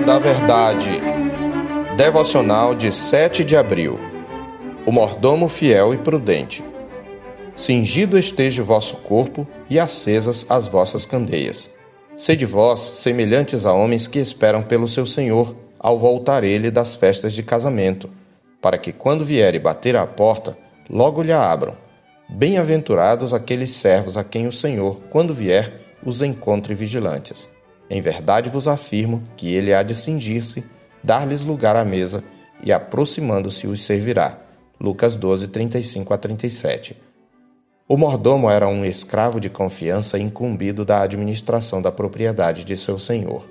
Da Verdade. Devocional de 7 de abril. O mordomo fiel e prudente. Cingido esteja o vosso corpo e acesas as vossas candeias. Sede vós semelhantes a homens que esperam pelo seu Senhor ao voltar ele das festas de casamento, para que quando vier e bater à porta, logo lhe abram. Bem-aventurados aqueles servos a quem o Senhor, quando vier, os encontre vigilantes. Em verdade vos afirmo que ele há de cingir-se, dar-lhes lugar à mesa e, aproximando-se, os servirá. Lucas 12, 35 a 37. O mordomo era um escravo de confiança incumbido da administração da propriedade de seu senhor.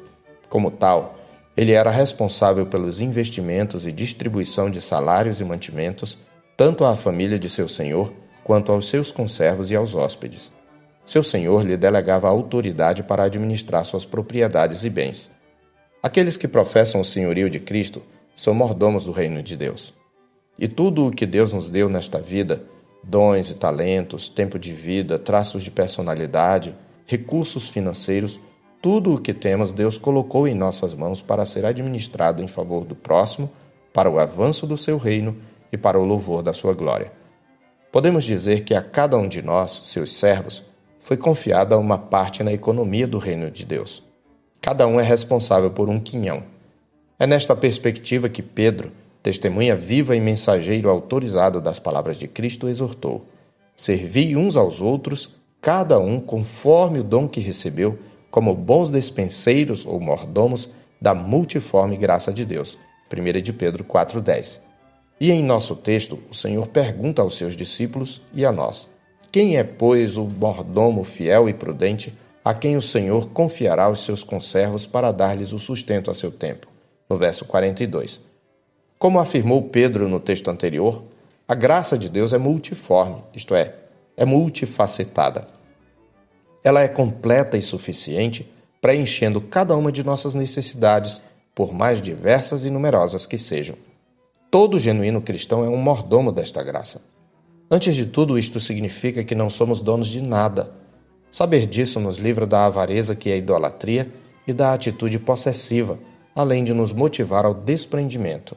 Como tal, ele era responsável pelos investimentos e distribuição de salários e mantimentos, tanto à família de seu senhor quanto aos seus conservos e aos hóspedes. Seu senhor lhe delegava autoridade para administrar suas propriedades e bens. Aqueles que professam o senhorio de Cristo são mordomos do reino de Deus. E tudo o que Deus nos deu nesta vida, dons e talentos, tempo de vida, traços de personalidade, recursos financeiros, tudo o que temos Deus colocou em nossas mãos para ser administrado em favor do próximo, para o avanço do seu reino e para o louvor da sua glória. Podemos dizer que a cada um de nós, seus servos, foi confiada uma parte na economia do reino de Deus. Cada um é responsável por um quinhão. É nesta perspectiva que Pedro, testemunha viva e mensageiro autorizado das palavras de Cristo, exortou: Servi uns aos outros, cada um conforme o dom que recebeu, como bons despenseiros ou mordomos da multiforme graça de Deus. 1 de Pedro 4,10. E em nosso texto, o Senhor pergunta aos seus discípulos e a nós: quem é, pois, o mordomo fiel e prudente, a quem o Senhor confiará os seus conservos para dar-lhes o sustento a seu tempo? No verso 42. Como afirmou Pedro no texto anterior, a graça de Deus é multiforme, isto é, é multifacetada. Ela é completa e suficiente, preenchendo cada uma de nossas necessidades, por mais diversas e numerosas que sejam. Todo genuíno cristão é um mordomo desta graça. Antes de tudo, isto significa que não somos donos de nada. Saber disso nos livra da avareza que é idolatria e da atitude possessiva, além de nos motivar ao desprendimento.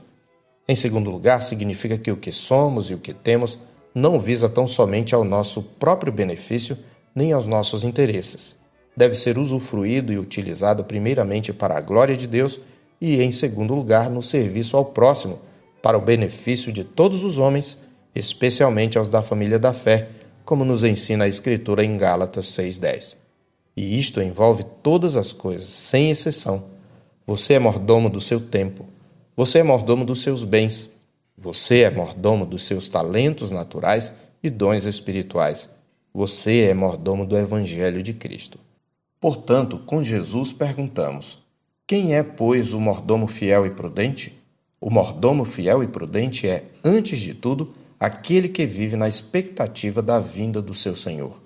Em segundo lugar, significa que o que somos e o que temos não visa tão somente ao nosso próprio benefício nem aos nossos interesses. Deve ser usufruído e utilizado primeiramente para a glória de Deus e, em segundo lugar, no serviço ao próximo, para o benefício de todos os homens especialmente aos da família da fé, como nos ensina a Escritura em Gálatas 6,10. E isto envolve todas as coisas, sem exceção. Você é mordomo do seu tempo, você é mordomo dos seus bens, você é mordomo dos seus talentos naturais e dons espirituais. Você é mordomo do Evangelho de Cristo. Portanto, com Jesus perguntamos: quem é, pois, o mordomo fiel e prudente? O mordomo fiel e prudente é, antes de tudo, aquele que vive na expectativa da vinda do seu Senhor.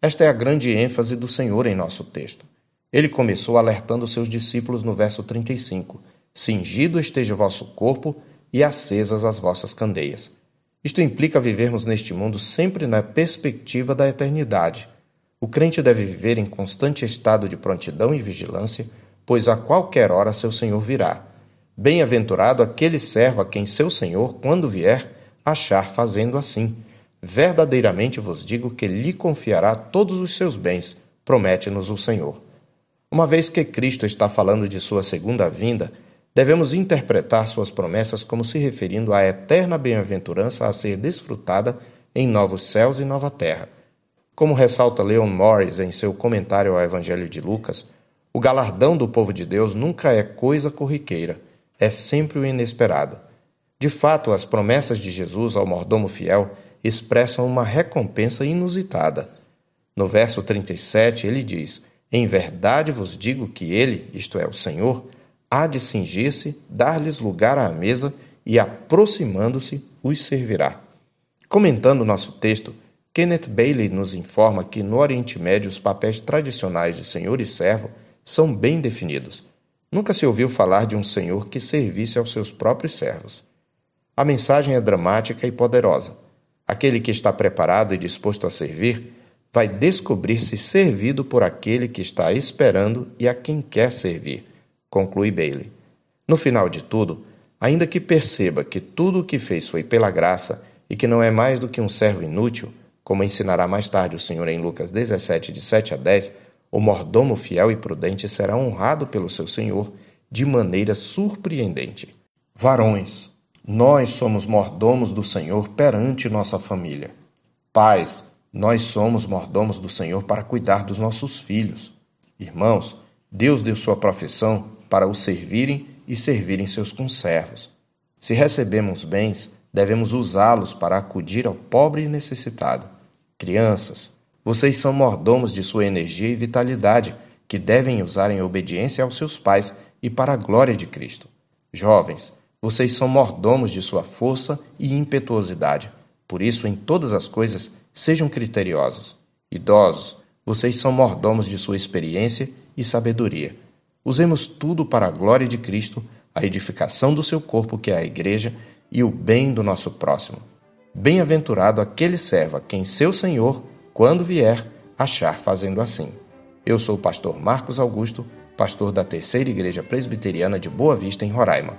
Esta é a grande ênfase do Senhor em nosso texto. Ele começou alertando seus discípulos no verso 35: Cingido esteja vosso corpo e acesas as vossas candeias. Isto implica vivermos neste mundo sempre na perspectiva da eternidade. O crente deve viver em constante estado de prontidão e vigilância, pois a qualquer hora seu Senhor virá. Bem-aventurado aquele servo a quem seu Senhor, quando vier, achar fazendo assim. Verdadeiramente vos digo que lhe confiará todos os seus bens, promete-nos o Senhor. Uma vez que Cristo está falando de sua segunda vinda, devemos interpretar suas promessas como se referindo à eterna bem-aventurança a ser desfrutada em novos céus e nova terra. Como ressalta Leon Morris em seu comentário ao Evangelho de Lucas, o galardão do povo de Deus nunca é coisa corriqueira, é sempre o inesperado. De fato, as promessas de Jesus ao mordomo fiel expressam uma recompensa inusitada. No verso 37, ele diz: Em verdade vos digo que ele, isto é, o Senhor, há de cingir-se, dar-lhes lugar à mesa e, aproximando-se, os servirá. Comentando nosso texto, Kenneth Bailey nos informa que no Oriente Médio os papéis tradicionais de senhor e servo são bem definidos. Nunca se ouviu falar de um senhor que servisse aos seus próprios servos. A mensagem é dramática e poderosa. Aquele que está preparado e disposto a servir vai descobrir-se servido por aquele que está esperando e a quem quer servir, conclui Bailey. No final de tudo, ainda que perceba que tudo o que fez foi pela graça e que não é mais do que um servo inútil, como ensinará mais tarde o Senhor em Lucas 17, de 7 a 10, o mordomo fiel e prudente será honrado pelo seu Senhor de maneira surpreendente. Varões, nós somos mordomos do Senhor perante nossa família. Pais, nós somos mordomos do Senhor para cuidar dos nossos filhos. Irmãos, Deus deu sua profissão para o servirem e servirem seus conservos. Se recebemos bens, devemos usá-los para acudir ao pobre e necessitado. Crianças, vocês são mordomos de sua energia e vitalidade, que devem usar em obediência aos seus pais e para a glória de Cristo. Jovens, vocês são mordomos de sua força e impetuosidade. Por isso, em todas as coisas, sejam criteriosos. Idosos, vocês são mordomos de sua experiência e sabedoria. Usemos tudo para a glória de Cristo, a edificação do seu corpo, que é a Igreja, e o bem do nosso próximo. Bem-aventurado aquele servo a quem seu Senhor, quando vier, achar fazendo assim. Eu sou o pastor Marcos Augusto, pastor da Terceira Igreja Presbiteriana de Boa Vista, em Roraima.